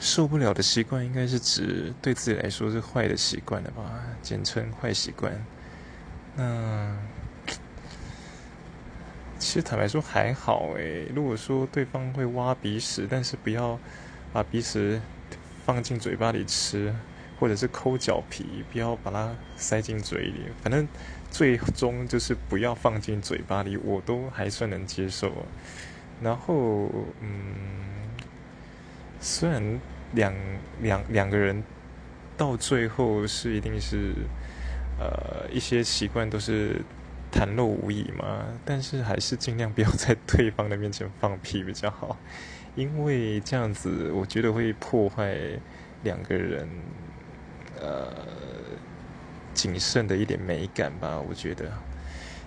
受不了的习惯，应该是指对自己来说是坏的习惯了吧？简称坏习惯。那其实坦白说还好诶。如果说对方会挖鼻屎，但是不要把鼻屎放进嘴巴里吃，或者是抠脚皮，不要把它塞进嘴里。反正最终就是不要放进嘴巴里，我都还算能接受。然后，嗯。虽然两两两个人到最后是一定是呃一些习惯都是袒露无遗嘛，但是还是尽量不要在对方的面前放屁比较好，因为这样子我觉得会破坏两个人呃谨慎的一点美感吧，我觉得。